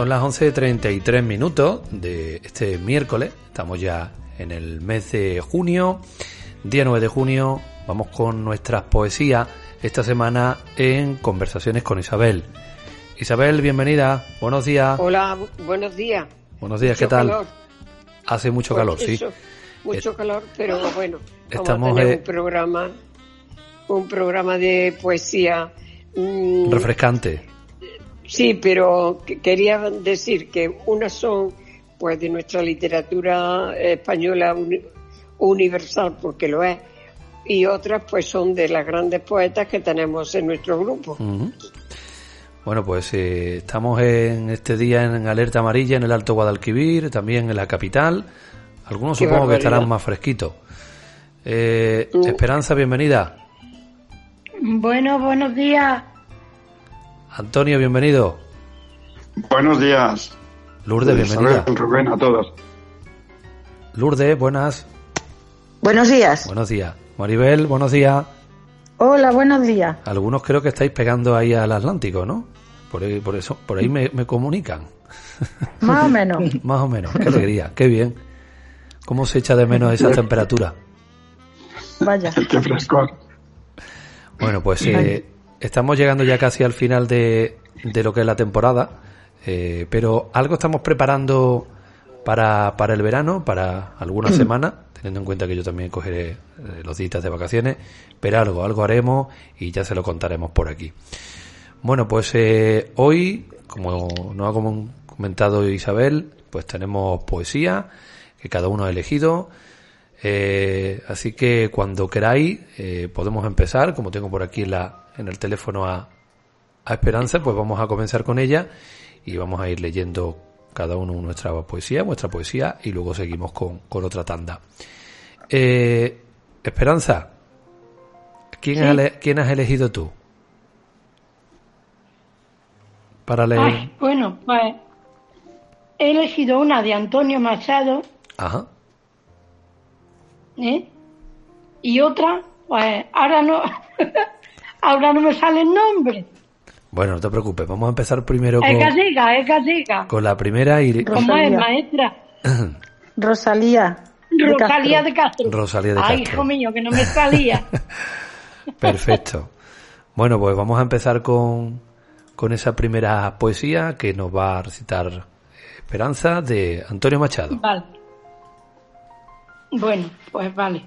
Son las 11.33 minutos de este miércoles. Estamos ya en el mes de junio, día 9 de junio. Vamos con nuestras poesías esta semana en Conversaciones con Isabel. Isabel, bienvenida. Buenos días. Hola, bu- buenos días. Buenos días, Mucho ¿qué tal? calor. Hace mucho Pues calor, sí. Mucho calor, pero bueno, Estamos, eh, un programa, un programa de poesía. mm, Refrescante. Sí, pero que- quería decir que unas son pues de nuestra literatura española uni- universal, porque lo es, y otras pues son de las grandes poetas que tenemos en nuestro grupo. Ujú. Bueno, pues eh, estamos en este día en alerta amarilla en el Alto Guadalquivir, también en la capital. Algunos Qué supongo que estarán más fresquitos. Eh, Mm. Esperanza, bienvenida. Bueno, buenos días. Antonio, bienvenido. Buenos días. Lourdes, bienvenida. Isabel, Rubén, a todos. Lourdes, buenas. Buenos días. Buenos días. Maribel, buenos días. Hola, buenos días. Algunos creo que estáis pegando ahí al Atlántico, ¿no? Por ahí, por eso, por ahí me, me comunican. Más o menos. Más o menos. Qué alegría, qué bien. ¿Cómo se echa de menos esa temperatura? Vaya. Qué frescor. Bueno, pues eh, estamos llegando ya casi al final de, de lo que es la temporada, eh, pero algo estamos preparando para, para el verano, para alguna semana, teniendo en cuenta que yo también cogeré eh, los días de vacaciones, pero algo, algo haremos y ya se lo contaremos por aquí. Bueno, pues eh, hoy, como nos ha com- comentado Isabel, pues tenemos poesía que cada uno ha elegido. Eh, así que cuando queráis eh, podemos empezar, como tengo por aquí la, en el teléfono a, a Esperanza, pues vamos a comenzar con ella y vamos a ir leyendo cada uno nuestra poesía, vuestra poesía y luego seguimos con, con otra tanda. Eh, Esperanza, ¿quién, has ele- ¿quién has elegido tú? Para leer. Ay, bueno, pues he elegido una de Antonio Machado Ajá. ¿eh? y otra, pues ahora no, ahora no me sale el nombre. Bueno, no te preocupes, vamos a empezar primero Es con, gallega, es gallega. con la primera y ¿Cómo es, maestra? Rosalía. de Rosalía de Castro. Rosalía de Ay, Castro. hijo mío, que no me salía. Perfecto. Bueno, pues vamos a empezar con, con esa primera poesía que nos va a recitar Esperanza de Antonio Machado. vale. Bueno, pues vale.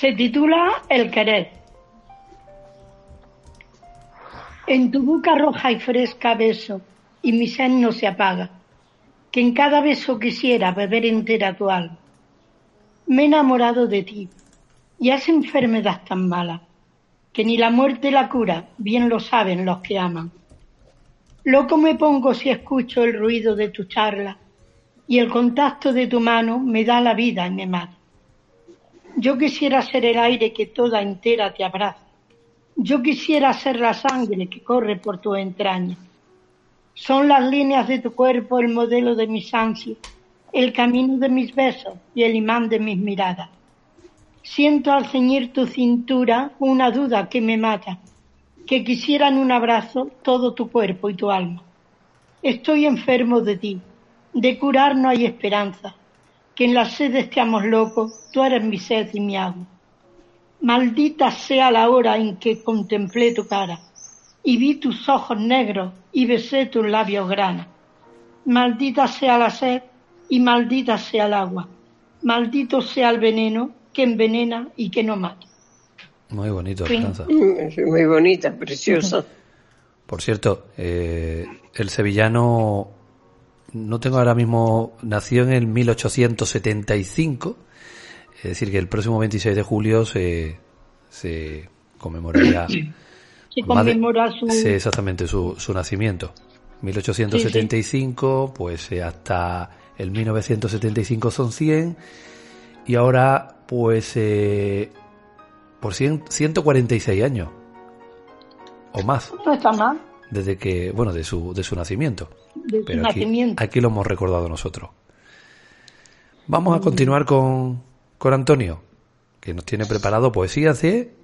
Se titula El querer. En tu boca roja y fresca beso, y mi sed no se apaga, que en cada beso quisiera beber entera tu alma. Me he enamorado de ti, y es enfermedad tan mala, que ni la muerte la cura, bien lo saben los que aman. Loco me pongo si escucho el ruido de tu charla, y el contacto de tu mano me da la vida y me mata. Yo quisiera ser el aire que toda entera te abraza. Yo quisiera ser la sangre que corre por tu entraña. Son las líneas de tu cuerpo el modelo de mis ansias, el camino de mis besos y el imán de mis miradas. Siento al ceñir tu cintura una duda que me mata. que quisieran un abrazo todo tu cuerpo y tu alma. Estoy enfermo de ti, de curar no hay esperanza, que en la sed estemos locos, tú eres mi sed y mi agua. Maldita sea la hora en que contemplé tu cara, y vi tus ojos negros y besé tus labios granos. Maldita sea la sed y maldita sea el agua. Maldito sea el veneno que envenena y que no mata. Muy bonito, Esperanza. Muy bonita, preciosa. Por cierto, eh, el sevillano, no tengo ahora mismo, nació en el 1875, es decir, que el próximo 26 de julio se, se conmemoraría. Se conmemora su... Sí, exactamente, su, su nacimiento. 1875, pues eh, hasta el 1975 son 100 y ahora pues eh, por 100, 146 años o más. No está mal. Desde que, bueno, de su, de su nacimiento. De su Pero aquí, nacimiento. aquí lo hemos recordado nosotros. Vamos a continuar con, con Antonio, que nos tiene preparado poesía de...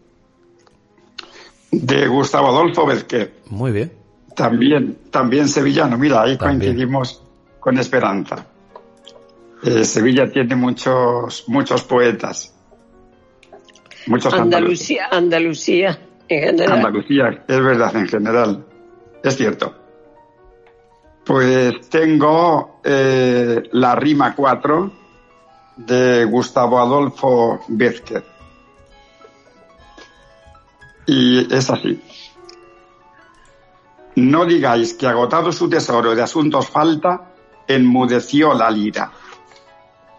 De Gustavo Adolfo Vázquez. Muy bien. También, también sevillano. Mira, ahí También. coincidimos con Esperanza. Eh, Sevilla tiene muchos, muchos poetas. Muchos andaluces. Andalucía, Andalucía, en general. Andalucía, es verdad, en general. Es cierto. Pues tengo eh, la rima 4 de Gustavo Adolfo Vázquez. Y es así. No digáis que agotado su tesoro de asuntos falta, enmudeció la lira.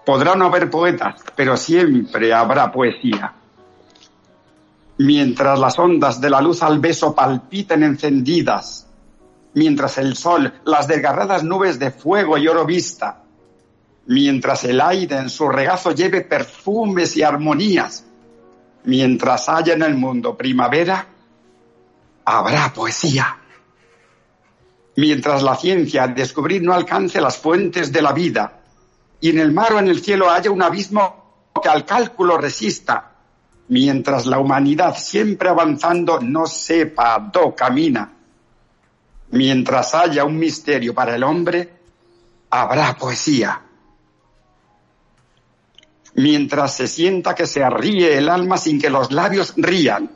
Podrá no haber poetas, pero siempre habrá poesía. Mientras las ondas de la luz al beso palpiten encendidas, mientras el sol las desgarradas nubes de fuego y oro vista, mientras el aire en su regazo lleve perfumes y armonías, mientras haya en el mundo primavera, habrá poesía. Mientras la ciencia al descubrir no alcance las fuentes de la vida y en el mar o en el cielo haya un abismo que al cálculo resista, mientras la humanidad siempre avanzando no sepa dó camina, mientras haya un misterio para el hombre, habrá poesía. Mientras se sienta que se ríe el alma sin que los labios rían,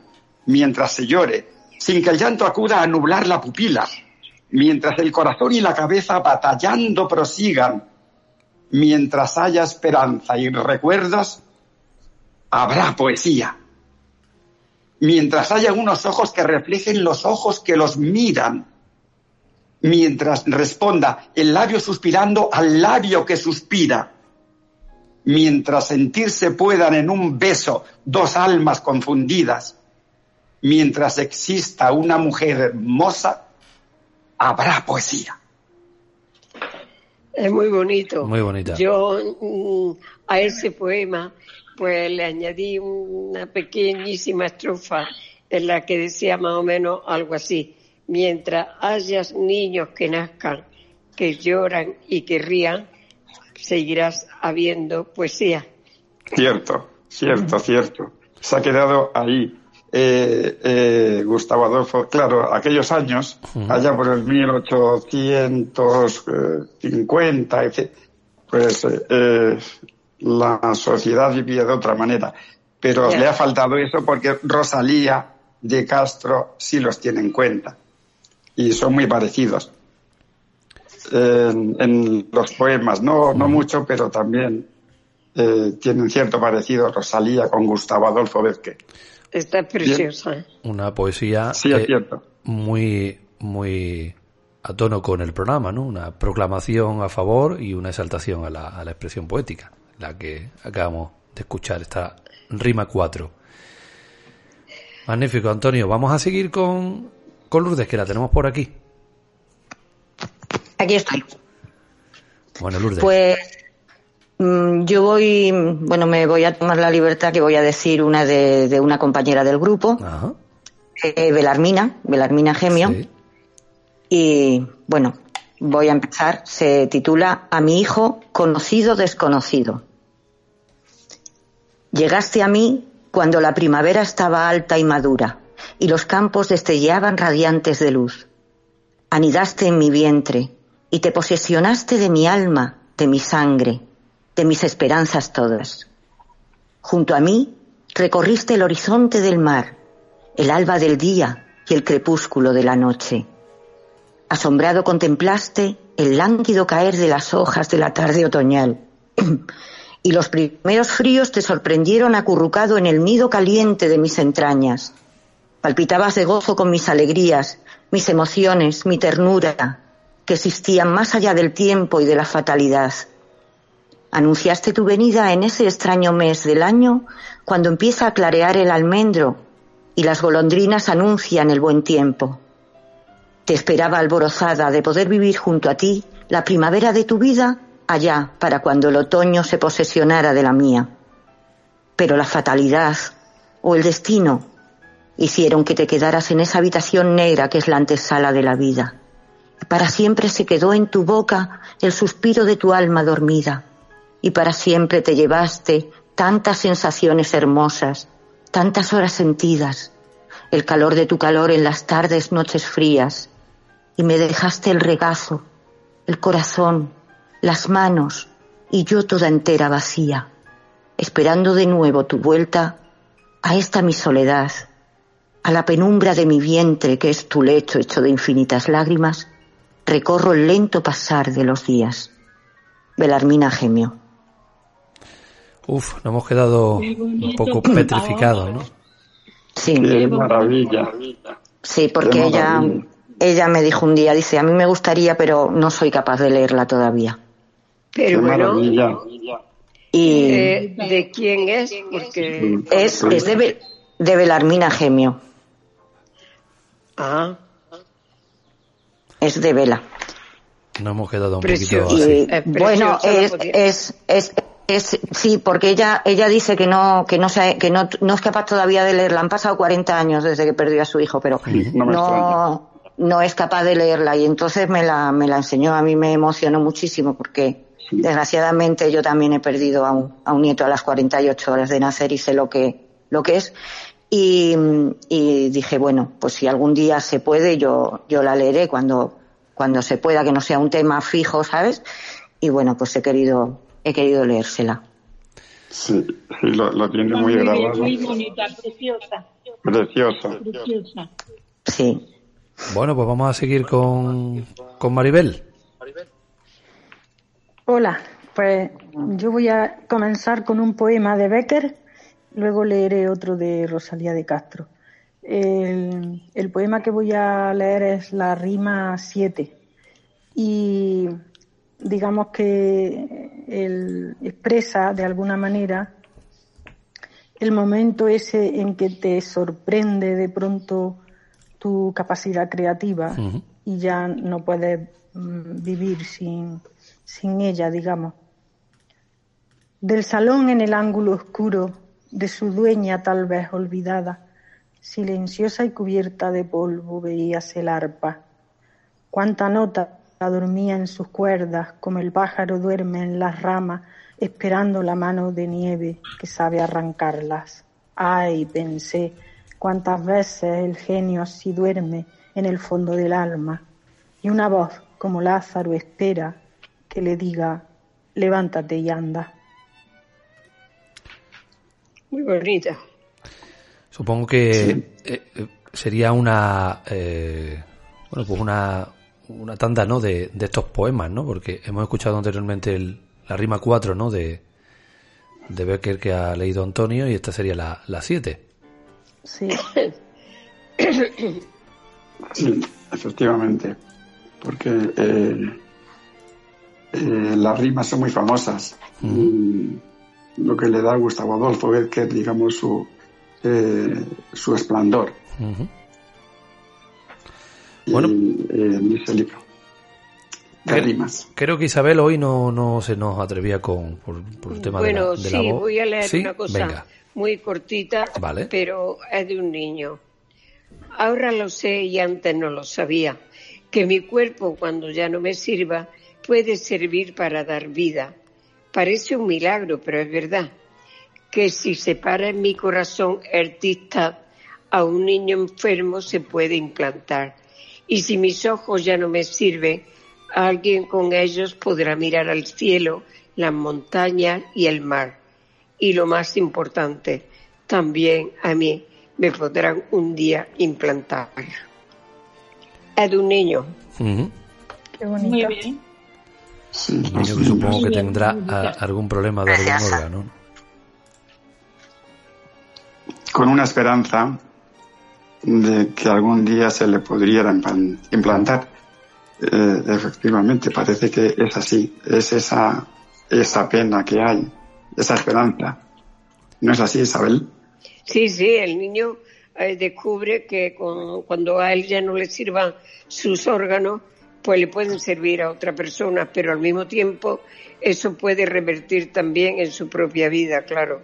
mientras se llore, sin que el llanto acuda a nublar la pupila, mientras el corazón y la cabeza batallando prosigan, mientras haya esperanza y recuerdos, habrá poesía. Mientras haya unos ojos que reflejen los ojos que los miran, mientras responda el labio suspirando al labio que suspira, mientras sentirse puedan en un beso dos almas confundidas, mientras exista una mujer hermosa, habrá poesía. Es muy bonito. Muy bonita. Yo mm, a ese poema pues le añadí una pequeñísima estrofa en la que decía más o menos algo así. Mientras hayas niños que nazcan, que lloran y que rían, seguirás habiendo poesía. Cierto, cierto, cierto. Se ha quedado ahí. Eh, eh, Gustavo Adolfo, claro, aquellos años, allá por el 1850, etc., pues eh, eh, la sociedad vivía de otra manera. Pero le ha faltado eso porque Rosalía de Castro sí los tiene en cuenta. Y son muy parecidos. En, en los poemas, no, no mucho, pero también eh, tienen cierto parecido Rosalía con Gustavo Adolfo Vázquez. Esta es preciosa. ¿eh? Una poesía Sí, es eh, cierto. muy, muy a tono con el programa, ¿no? Una proclamación a favor y una exaltación a la, a la expresión poética, la que acabamos de escuchar, esta rima 4. Magnífico, Antonio. Vamos a seguir con, con Lourdes, que la tenemos por aquí. Aquí estoy. Bueno, Lourdes. Pues mm, yo voy, bueno, me voy a tomar la libertad que voy a decir una de, de una compañera del grupo, Ajá. eh, Belarmina, Belarmina Gemio. Sí. Y bueno, voy a empezar. Se titula A mi hijo conocido desconocido. Llegaste a mí cuando la primavera estaba alta y madura. Y los campos destellaban radiantes de luz. Anidaste en mi vientre y te posesionaste de mi alma, de mi sangre, de mis esperanzas todas. Junto a mí recorriste el horizonte del mar, el alba del día y el crepúsculo de la noche. Asombrado contemplaste el lánguido caer de las hojas de la tarde otoñal. y los primeros fríos te sorprendieron acurrucado en el nido caliente de mis entrañas. Palpitabas de gozo con mis alegrías, mis emociones, mi ternura, que existían más allá del tiempo y de la fatalidad. Anunciaste tu venida en ese extraño mes del año cuando empieza a clarear el almendro y las golondrinas anuncian el buen tiempo. Te esperaba alborozada de poder vivir junto a ti la primavera de tu vida allá para cuando el otoño se posesionara de la mía. Pero la fatalidad o el destino hicieron que te quedaras en esa habitación negra que es la antesala de la vida. para siempre se quedó en tu boca el suspiro de tu alma dormida. Y para siempre te llevaste tantas sensaciones hermosas, tantas horas sentidas, el calor de tu calor en las tardes, noches frías, y me dejaste el regazo, el corazón, las manos y yo toda entera vacía, esperando de nuevo tu vuelta a esta mi soledad, a la penumbra de mi vientre que es tu lecho hecho de infinitas lágrimas, recorro el lento pasar de los días. Belarmina Gemio. Uf, nos hemos quedado un poco petrificados, ¿no? Sí. Qué maravilla. Sí, porque ella, ella me dijo un día, dice, a mí me gustaría, pero no soy capaz de leerla todavía. Pero Qué bueno, maravilla. Y eh, ¿de quién es? Porque, es, es de, Be- de Belarmina Gemio, ah, es de Vela. Nos hemos quedado un Precioso. poquito Y así. Es bueno, es, es, es, es, sí, porque ella, ella dice que no, que no se, que no, no es capaz todavía de leerla. Han pasado 40 años desde que perdió a su hijo, pero No no, no es capaz de leerla y entonces me la, me la enseñó. A mí me emocionó muchísimo porque desgraciadamente yo también he perdido a un, a un nieto a las 48 horas de nacer y sé lo que, lo que es. Y, y dije, bueno, pues si algún día se puede, yo, yo la leeré cuando, cuando se pueda, que no sea un tema fijo, ¿sabes? Y bueno, pues he querido, he querido leérsela. Sí, sí, lo, lo tiene muy bien, grabado. muy bonita, preciosa, Preciosa. preciosa. Sí. Bueno, pues vamos a seguir con, con Maribel. Hola, pues yo voy a comenzar con un poema de Becker, luego leeré otro de Rosalía de Castro. El, el poema que voy a leer es la rima 7 y digamos que él expresa de alguna manera el momento ese en que te sorprende de pronto tu capacidad creativa y ya no puedes mm, vivir sin, sin ella, digamos. Del salón en el ángulo oscuro, de su dueña tal vez olvidada, silenciosa y cubierta de polvo veíase el arpa. Cuánta nota dormía en sus cuerdas, como el pájaro duerme en las ramas, esperando la mano de nieve que sabe arrancarlas. Ay, pensé, cuántas veces el genio así duerme en el fondo del alma, y una voz como Lázaro espera que le diga, levántate y anda. Muy bonita. Supongo que eh, eh, sería una eh, bueno pues una, una tanda ¿no? de, de estos poemas, ¿no? Porque hemos escuchado anteriormente el- la rima 4, ¿no? De, de Becker que ha leído Antonio y esta sería la, la 7. Sí, Sí, efectivamente. Porque eh, eh, las rimas son muy famosas. Y lo que le da a Gustavo Adolfo Becker, digamos, su, eh, su esplendor. Ujú. Y, Bueno. eh, en ese libro. De Creo- rimas. Creo que Isabel hoy no, no se nos atrevía con por, por el tema bueno, de la, de la sí, voz. voy a leer ¿Sí? una cosa Venga. muy cortita, Vale. pero es de un niño. Ahora lo sé y antes no lo sabía, que mi cuerpo cuando ya no me sirva puede servir para dar vida. Parece un milagro, pero es verdad que si se para en mi corazón artista a un niño enfermo se puede implantar. Y si mis ojos ya no me sirven, alguien con ellos podrá mirar al cielo, las montañas y el mar. Y lo más importante, también a mí me podrán un día implantar. Es de un niño. Qué bonito. Muy bien. Niño que supongo que tendrá a- algún problema de algún órgano. ¿no? Con una esperanza de que algún día se le podría implan- implantar. Eh, efectivamente, parece que es así. Es esa, esa pena que hay, esa esperanza. ¿No es así, Isabel? Sí, sí, el niño eh, descubre que con- cuando a él ya no le sirvan sus órganos, pues le pueden servir a otra persona, pero al mismo tiempo eso puede revertir también en su propia vida, claro.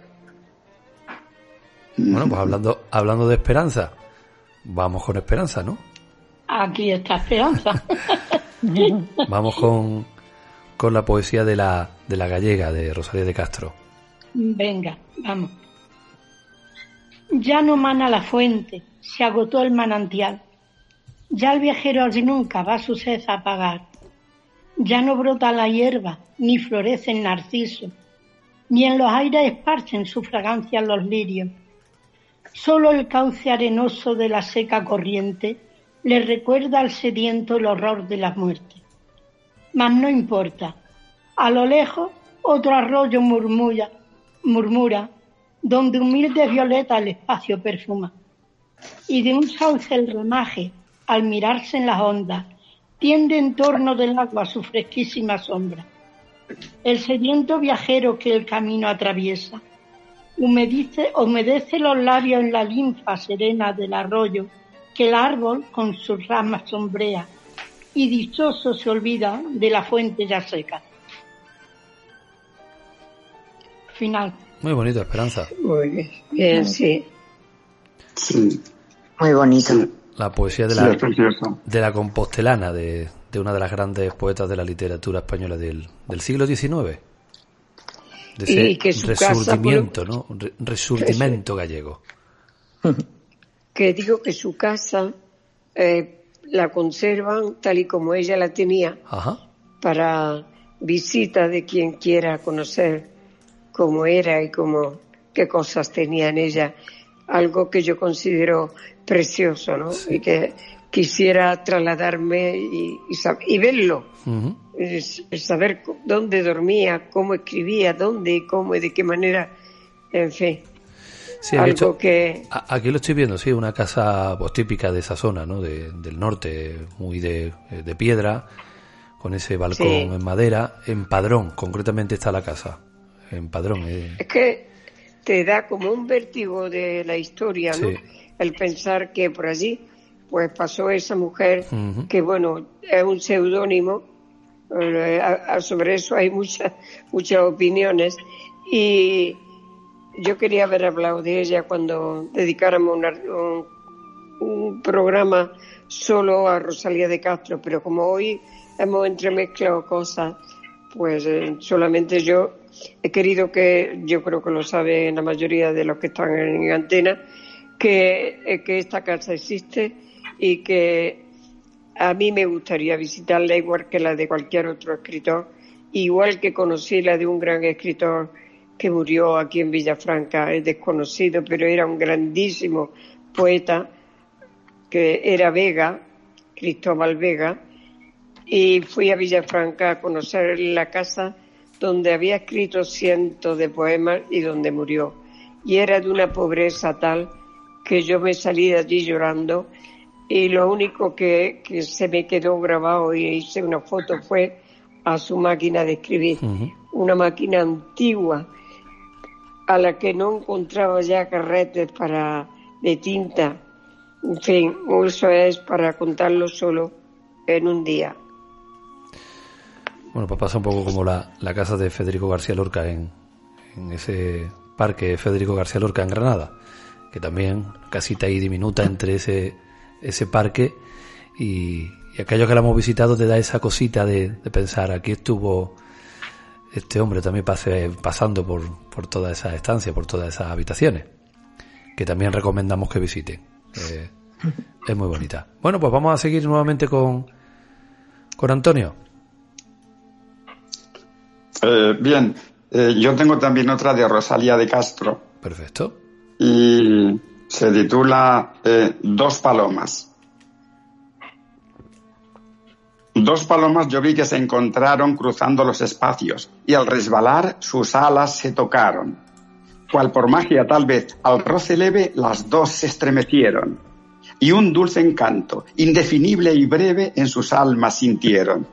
Bueno, pues hablando, hablando de esperanza, vamos con esperanza, ¿no? Aquí está Esperanza. Vamos con, con la poesía de la, de la gallega, de Rosalía de Castro. Venga, vamos. Ya no mana la fuente, se agotó el manantial. Ya el viajero al nunca va su sed a apagar. Ya no brota la hierba, ni florece el narciso, ni en los aires esparcen su fragancia los lirios. Solo el cauce arenoso de la seca corriente le recuerda al sediento el horror de la muerte. Mas no importa. A lo lejos otro arroyo murmura, murmura, donde humilde violeta el espacio perfuma. Y de un sauce el ramaje, al mirarse en las ondas, tiende en torno del agua su fresquísima sombra. El sediento viajero que el camino atraviesa, humedece los labios en la linfa serena del arroyo que el árbol con sus ramas sombrea y dichoso se olvida de la fuente ya seca. Final. Muy bonito, Esperanza. Muy bien, bien, sí. Sí, Muy bonito. sí, La poesía de la, de la compostelana, de, de una de las grandes poetas de la literatura española del, del siglo XIX. De ese Y que su casa, resurgimiento, ¿no? Re- resurgimiento gallego. Que digo que su casa eh, la conservan tal y como ella la tenía Ajá. para visita de quien quiera conocer cómo era y cómo qué cosas tenía en ella, algo que yo considero precioso, ¿no? Y que quisiera trasladarme y, y sab- y verlo, saber dónde dormía, cómo escribía, dónde y cómo y de qué manera, en fin, Sí, algo que Aquí lo estoy viendo, sí, una casa pues, típica de esa zona, ¿no? De- del norte, muy de, de piedra, con ese balcón Sí. en madera. En Padrón, concretamente está la casa. En Padrón. eh. Es que te da como un vértigo de la historia, ¿no? Sí. El pensar que por allí, pues pasó esa mujer, que bueno, es un seudónimo, eh, sobre eso hay muchas, muchas opiniones, y yo quería haber hablado de ella cuando dedicáramos una- un, un programa solo a Rosalía de Castro, pero como hoy hemos entremezclado cosas, pues eh, solamente yo he querido que, yo creo que lo saben la mayoría de los que están en antena, que, eh, que esta casa existe y que a mí me gustaría visitarla igual que la de cualquier otro escritor, igual que conocí la de un gran escritor que murió aquí en Villafranca, es desconocido, pero era un grandísimo poeta, que era Vega, Cristóbal Vega, y fui a Villafranca a conocer la casa donde había escrito cientos de poemas y donde murió. Y era de una pobreza tal que yo me salí de allí llorando y lo único que, que se me quedó grabado y hice una foto fue a su máquina de escribir, una máquina antigua a la que no encontraba ya carretes para de tinta. En fin, eso es para contarlo solo en un día. Bueno, pues pasa un poco como la, la casa de Federico García Lorca en, en ese parque Federico García Lorca en Granada, que también casita ahí diminuta entre ese, ese parque y, y aquello que la hemos visitado te da esa cosita de, de pensar, aquí estuvo este hombre también pase, pasando por, por toda esa estancia, por todas esas habitaciones, que también recomendamos que visiten. Eh, es muy bonita. Bueno, pues vamos a seguir nuevamente con, con Antonio. Eh, bien, eh, yo tengo también otra de Rosalía de Castro. Perfecto. Y se titula eh, Dos palomas. Dos palomas yo vi que se encontraron cruzando los espacios y al resbalar sus alas se tocaron. Cual por magia tal vez al roce leve las dos se estremecieron y un dulce encanto, indefinible y breve, en sus almas sintieron.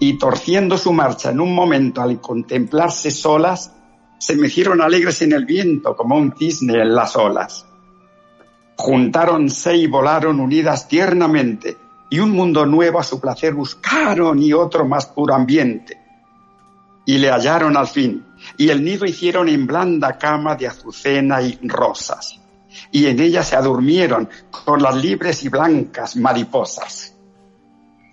Y torciendo su marcha en un momento al contemplarse solas, se mecieron alegres en el viento como un cisne en las olas. Juntáronse y volaron unidas tiernamente, y un mundo nuevo a su placer buscaron y otro más puro ambiente. Y le hallaron al fin, y el nido hicieron en blanda cama de azucena y rosas y en ella se adurmieron con las libres y blancas mariposas.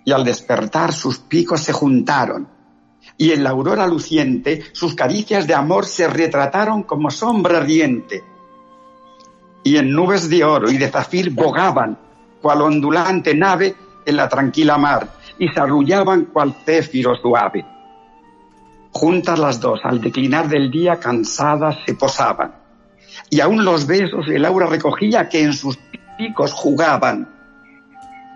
Y al despertar sus picos se juntaron, y en la aurora luciente sus caricias de amor se retrataron como sombra riente. Y en nubes de oro y de zafir bogaban, cual ondulante nave en la tranquila mar, y se arrullaban cual céfiro suave. Juntas las dos, al declinar del día, cansadas se posaban y aún los besos el aura recogía que en sus picos jugaban.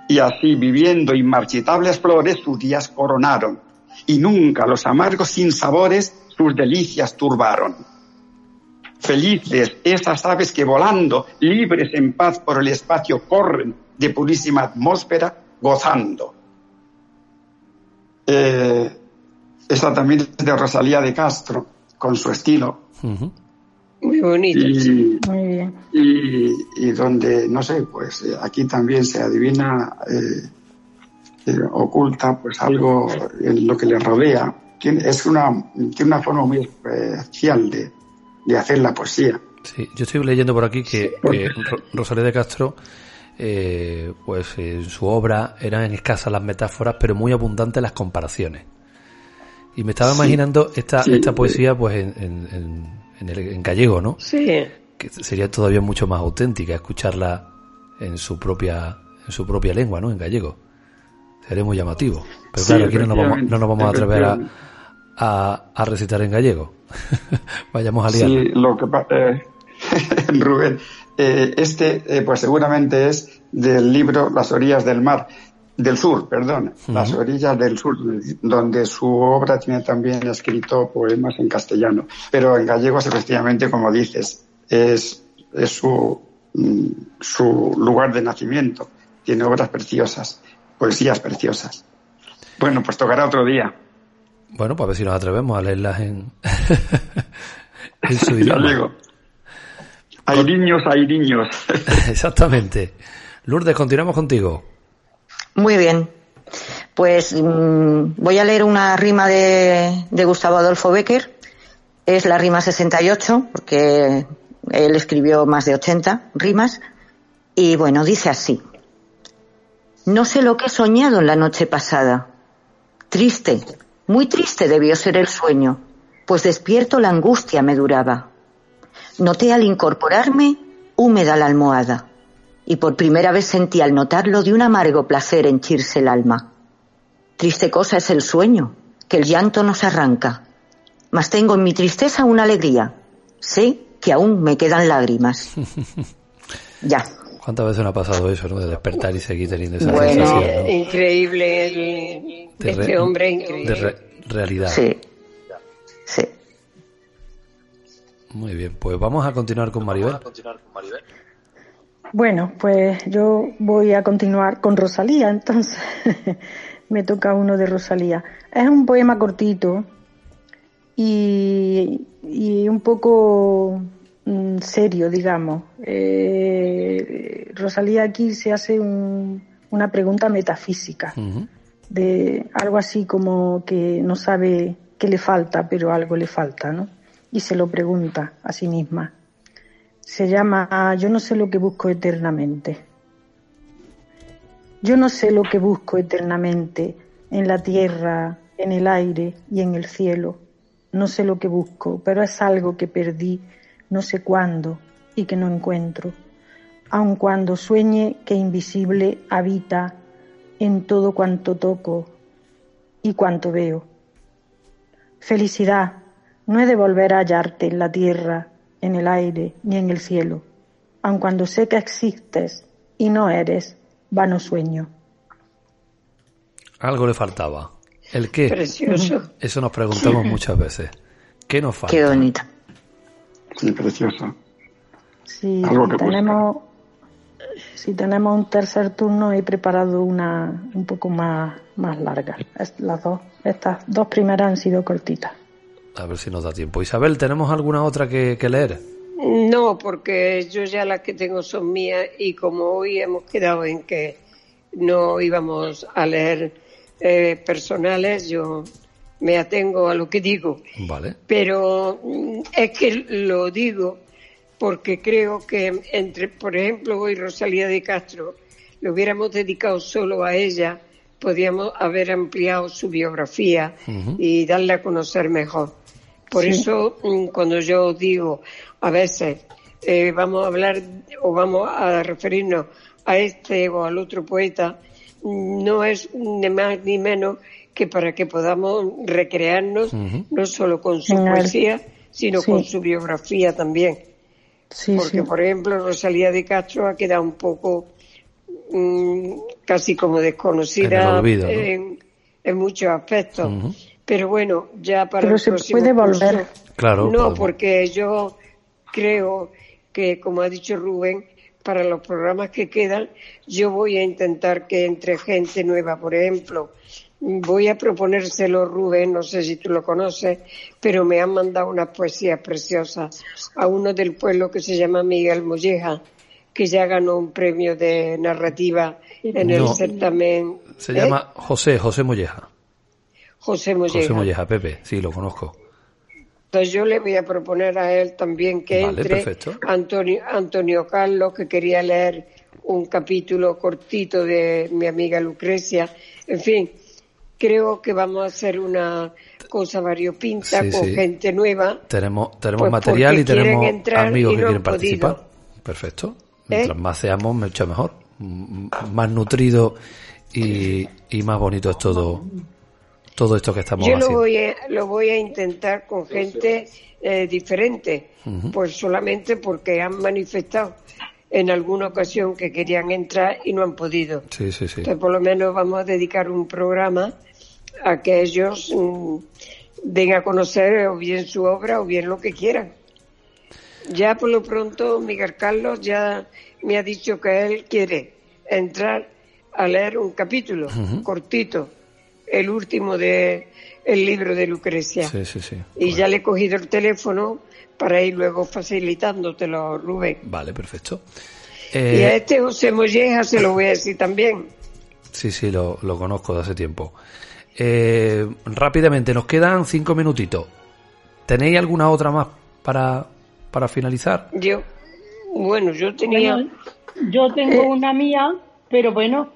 Y así, viviendo inmarchitables flores, sus días coronaron, y nunca los amargos sinsabores sus delicias turbaron. Felices esas aves que volando, libres en paz por el espacio, corren de purísima atmósfera, gozando. Eh, también es de Rosalía de Castro, con su estilo. Muy bonito. Y, Muy bien. Y, donde, no sé, pues eh, aquí también se adivina, eh, eh, oculta pues algo en lo que le rodea. Es una, tiene una forma muy especial de, de hacer la poesía. Sí, yo estoy leyendo por aquí que, Rosalía de Castro, pues en su obra eran escasas las metáforas, pero muy abundantes las comparaciones. Y me estaba imaginando esta, esta poesía pues en en, gallego, ¿no? Sí. Que sería todavía mucho más auténtica escucharla en su propia en su propia lengua, ¿no? En gallego. Sería muy llamativo. Pero claro, aquí no nos vamos, no nos vamos a atrever a, a, recitar en gallego. Vayamos a liar. Sí, lo que pasa, eh, Rubén, eh, este eh, pues seguramente es del libro Las orillas del mar del sur, perdón, las orillas del sur, donde su obra tiene también escrito poemas en castellano, pero en gallego efectivamente, como dices, es, es su, mm, su lugar de nacimiento. Tiene obras preciosas, poesías preciosas. Bueno, pues tocará otro día. Bueno, pues a ver si nos atrevemos a leerlas en, en su idioma. Hay niños, hay niños. Exactamente. Lourdes, continuamos contigo. Muy bien. Pues mm, voy a leer una rima de, Gustavo Adolfo Becker. Es la rima 68, porque él escribió más de 80 rimas. Y bueno, dice así. No sé lo que he soñado en la noche pasada. Triste, muy triste debió ser el sueño, pues despierto la angustia me duraba. Noté al incorporarme húmeda la almohada y por primera vez sentí al notarlo de un amargo placer henchirse el alma. Triste cosa es el sueño, que el llanto nos arranca, mas tengo en mi tristeza una alegría. Sé que aún me quedan lágrimas. ya. ¿Cuántas veces no ha pasado eso, no? De despertar y seguir teniendo esa bueno, sensación, increíble. este hombre increíble. De realidad. Sí. Sí. Muy bien, pues vamos a continuar con Maribel. Vamos a continuar con Maribel. Bueno, pues yo voy a continuar con Rosalía, entonces me toca uno de Rosalía. Es un poema cortito y, un poco mm, serio, digamos. Eh, Rosalía aquí se hace una pregunta metafísica, de algo así como que no sabe qué le falta, pero algo le falta, ¿no? Y se lo pregunta a sí misma se llama Yo no sé lo que busco eternamente. Yo no sé lo que busco eternamente en la tierra, en el aire y en el cielo. No sé lo que busco, pero es algo que perdí no sé cuándo y que no encuentro. aun cuando sueñe que invisible habita en todo cuanto toco y cuanto veo. Felicidad no he de volver a hallarte en la tierra, en el aire ni en el cielo, aun cuando sé que existes y no eres vano sueño. Algo le faltaba. ¿El qué? Precioso. Eso nos preguntamos muchas veces. ¿Qué nos falta? Qué bonito. Sí, precioso. Si Algo que tenemos, si tenemos un tercer turno, he preparado una un poco más, más larga. Las dos, estas dos primeras han sido cortitas. A ver si nos da tiempo. Isabel, ¿tenemos alguna otra que, que leer? No, porque yo ya las que tengo son mías y como hoy hemos quedado en que no íbamos a leer eh, personales, yo me atengo a lo que digo. Vale. Pero mm, es que lo digo porque creo que entre, por ejemplo, hoy Rosalía de Castro, le hubiéramos dedicado solo a ella, podíamos haber ampliado su biografía y darle a conocer mejor. Por eso, mm, cuando yo digo a veces eh, vamos a hablar o vamos a referirnos a este o al otro poeta, mm, no es ni más ni menos que para que podamos recrearnos no solo con su poesía, sino Sí. con su biografía también. Sí, Porque, sí. por ejemplo, Rosalía de Castro ha quedado un poco mm, casi como desconocida En el olvido, ¿no? en, en muchos aspectos. Ujú. Pero bueno, ya para Pero el se próximo puede curso- volver. Claro, No, podemos. porque yo creo que, como ha dicho Rubén, para los programas que quedan, yo voy a intentar que entre gente nueva, por ejemplo, voy a proponérselo, Rubén, no sé si tú lo conoces, pero me han mandado unas poesías preciosas a uno del pueblo que se llama Miguel Molleja, que ya ganó un premio de narrativa en el No. certamen. Se ¿Eh? llama José, José Molleja. José Molleja. José Molleja, Pepe. Sí, lo conozco. Entonces yo le voy a proponer a él también que Vale, entre perfecto. Antonio, Antonio Carlos, que quería leer un capítulo cortito de mi amiga Lucrecia. En fin, creo que vamos a hacer una cosa variopinta Sí, con sí. gente nueva. Tenemos, tenemos Pues material y tenemos amigos y que quieren podido. participar. Perfecto. ¿Eh? Mientras más seamos, mucho mejor. M- Más nutrido y, y más bonito es todo, todo esto que estamos Yo lo haciendo. voy, a, lo voy a intentar con gente eh, diferente, pues solamente porque han manifestado en alguna ocasión que querían entrar y no han podido. Sí, sí, sí. Entonces, por lo menos vamos a dedicar un programa a que ellos mm, den a conocer o bien su obra o bien lo que quieran. Ya por lo pronto, Miguel Carlos ya me ha dicho que él quiere entrar a leer un capítulo cortito, el último de el libro de Lucrecia. Sí, sí, sí. Y ya le he cogido el teléfono para ir luego facilitándotelo, Rubén. Vale, perfecto. y a Eh, este José Molleja se lo voy a decir también. sí, sí, lo, lo conozco de hace tiempo. Eh, rápidamente, nos quedan cinco minutitos. ¿Tenéis alguna otra más para, para finalizar? Yo, bueno, yo tenía... Bueno, yo tengo una mía, pero bueno,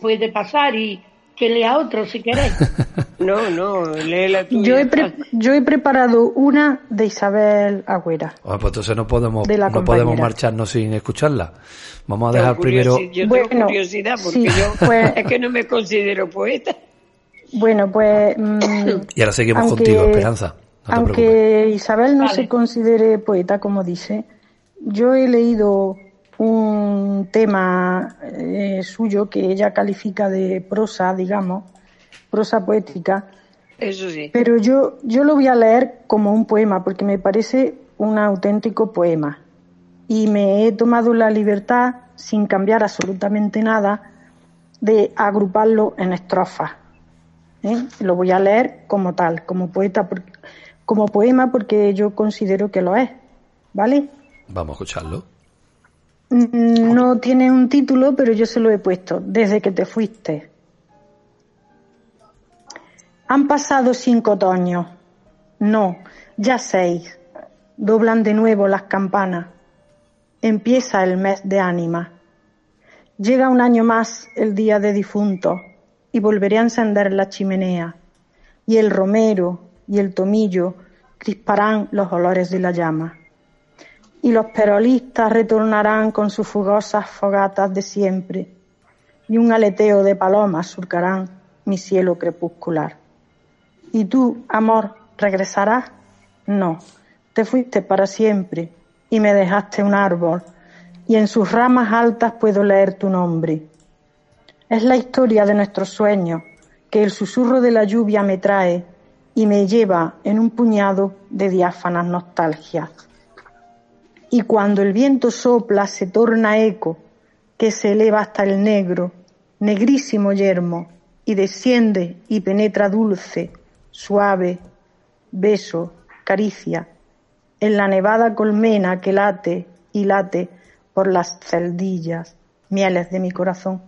puede pasar y que lea otro si queréis. No, no, lee la tuya. Yo he, pre- yo he preparado una de Isabel Agüera. Bueno, pues entonces no podemos, De la no podemos marcharnos sin escucharla. Vamos a dejar primero. Yo Bueno, tengo curiosidad porque sí, yo pues- es que no me considero poeta. Bueno, pues... mm, Y ahora seguimos aunque- contigo, Esperanza. No aunque preocupes. Isabel no Vale. se considere poeta, como dice, yo he leído un tema eh, suyo que ella califica de prosa, digamos, prosa poética, Eso sí. pero yo, yo lo voy a leer como un poema porque me parece un auténtico poema. Y me he tomado la libertad, sin cambiar absolutamente nada, de agruparlo en estrofas. ¿eh? Lo voy a leer como tal, como poeta, como poema porque yo considero que lo es. ¿Vale? Vamos a escucharlo. Mm, No tiene un título, pero yo se lo he puesto, desde que te fuiste. Han pasado cinco otoños. No, ya seis. Doblan de nuevo las campanas. Empieza el mes de ánima. Llega un año más el día de difuntos y volveré a encender la chimenea. Y el romero y el tomillo crisparán los olores de la llama. Y los perolistas retornarán con sus fugosas fogatas de siempre, y un aleteo de palomas surcarán mi cielo crepuscular. ¿Y tú, amor, regresarás? No, te fuiste para siempre y me dejaste un árbol, y en sus ramas altas puedo leer tu nombre. Es la historia de nuestros sueños que el susurro de la lluvia me trae y me lleva en un puñado de diáfanas nostalgias. Y cuando el viento sopla se torna eco que se eleva hasta el negro, negrísimo yermo, y desciende y penetra dulce, suave, beso, caricia, en la nevada colmena que late y late por las celdillas, mieles de mi corazón.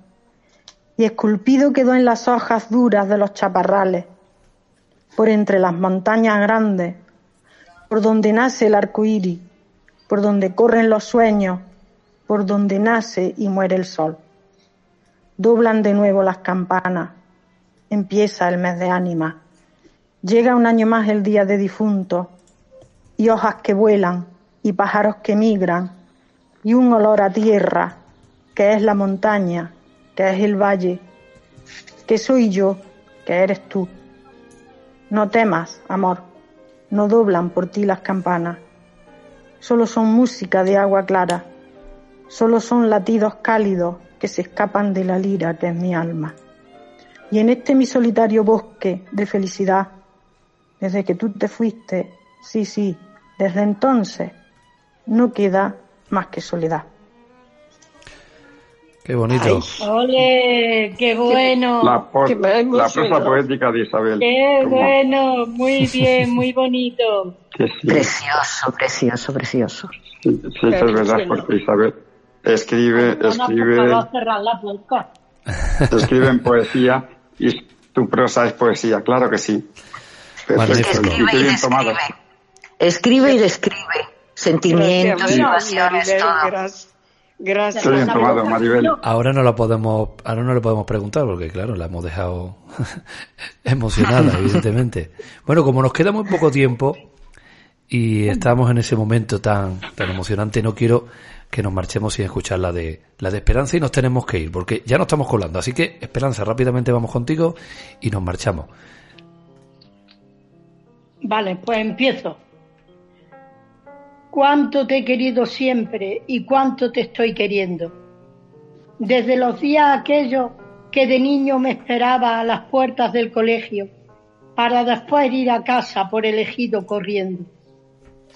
Y esculpido quedó en las hojas duras de los chaparrales, por entre las montañas grandes, por donde nace el arco iris, por donde corren los sueños, por donde nace y muere el sol. Doblan de nuevo las campanas, empieza el mes de ánima, llega un año más el día de difuntos, y hojas que vuelan, y pájaros que migran, y un olor a tierra, que es la montaña, que es el valle, que soy yo, que eres tú. No temas, amor, no doblan por ti las campanas, solo son música de agua clara, solo son latidos cálidos que se escapan de la lira que es mi alma. Y en este mi solitario bosque de felicidad, desde que tú te fuiste, sí, sí, desde entonces, no queda más que soledad. Qué bonito. ¡Ole! ¡Qué bueno! La, la prosa poética de Isabel. ¡Qué bueno! Muy bien, muy bonito. que sí, Precioso, precioso, precioso. sí, sí, eso es verdad, porque Isabel escribe, Ana, por escribe, escribe en poesía y tu prosa es poesía, claro que sí. Y qué bien tomado. Escribe y describe. Sentimientos, Gracias, y Maribel, pasiones, todo. Gracias. Gracias. Qué bien tomado, Maribel. Ahora no la podemos, ahora no le podemos preguntar porque claro, la hemos dejado emocionada, evidentemente. Bueno, como nos queda muy poco tiempo y estamos en ese momento tan, tan emocionante, no quiero que nos marchemos sin escuchar la de, la de Esperanza y nos tenemos que ir porque ya nos estamos colando. Así que, Esperanza, rápidamente vamos contigo y nos marchamos. Vale, pues empiezo. Cuánto te he querido siempre y cuánto te estoy queriendo. Desde los días aquellos que de niño me esperaba a las puertas del colegio para después ir a casa por el ejido corriendo.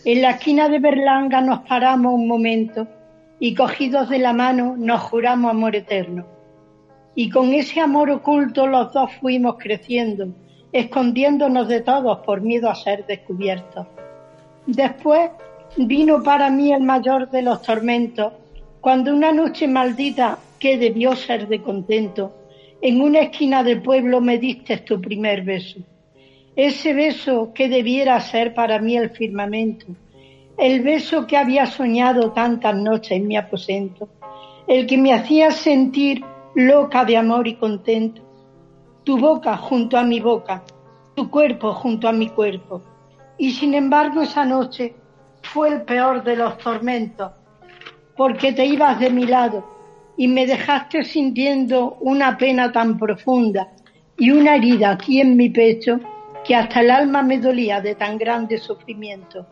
En la esquina de Berlanga nos paramos un momento y cogidos de la mano nos juramos amor eterno. Y con ese amor oculto los dos fuimos creciendo, escondiéndonos de todos por miedo a ser descubiertos. Después vino para mí el mayor de los tormentos, cuando una noche maldita que debió ser de contento, en una esquina del pueblo me diste tu primer beso. Ese beso que debiera ser para mí el firmamento, el beso que había soñado tantas noches en mi aposento, el que me hacía sentir loca de amor y contento. Tu boca junto a mi boca, tu cuerpo junto a mi cuerpo. Y sin embargo esa noche fue el peor de los tormentos, porque te ibas de mi lado y me dejaste sintiendo una pena tan profunda y una herida aquí en mi pecho que hasta el alma me dolía de tan grande sufrimiento.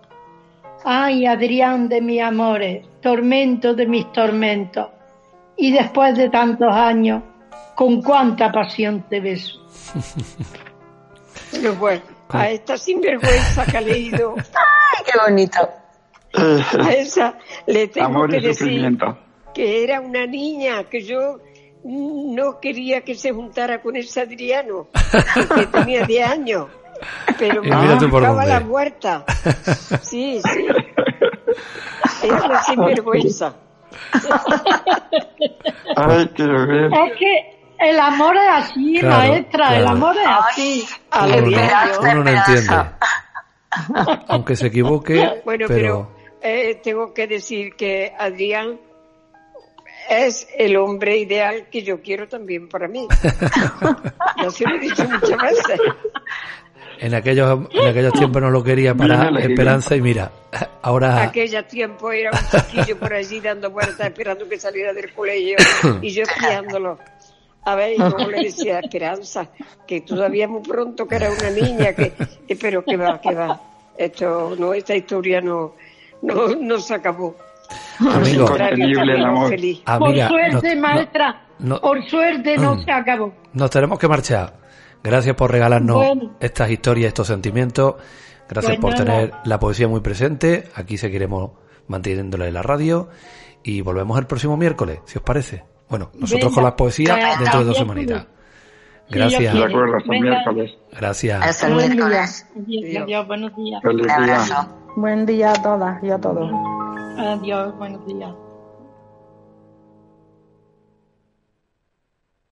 Ay, Adrián de mis amores, tormento de mis tormentos. Y después de tantos años, con cuánta pasión te beso. Pero bueno, a esta sinvergüenza que ha leído, Ay, qué bonito. a esa le tengo Amor que decir que era una niña, que yo no quería que se juntara con ese Adriano, que tenía 10 años. Pero Y me mira tú por buscaba dónde. la muerta. Sí, sí. Era una sinvergüenza. Ay, ver. Es que el amor es así, Claro, maestra, el amor es así. A Uno, no- uno no entiende. Aunque se equivoque, Bueno, pero, pero, eh, tengo que decir que Adrián es el hombre ideal que yo quiero también para mí. Ya se lo he dicho muchas veces. En aquellos, en aquellos tiempos no lo quería para. Esperanza y mira, ahora Aquella tiempo era un chiquillo por allí dando vueltas esperando que saliera del colegio y yo espiándolo. A ver, y luego le decía Esperanza que todavía muy pronto que era una niña, que eh, pero que va, que va. Esto no, esta historia no, no, no se acabó. Amigo. El amor. feliz. amiga, por suerte, no- maestra, no- por suerte no Mm. se acabó. Nos tenemos que marchar. Gracias por regalarnos Bueno. estas historias, estos sentimientos. Gracias Pues por nada. tener la poesía muy presente. Aquí seguiremos manteniéndola en la radio. Y volvemos el próximo miércoles, si os parece. Bueno, nosotros Venga. con las poesías dentro de dos semanitas. Gracias. De acuerdo, hasta miércoles. Gracias. Hasta el miércoles. Adiós, adiós, buenos días. Feliz día. Buen día a todas y a todos. Adiós, buenos días.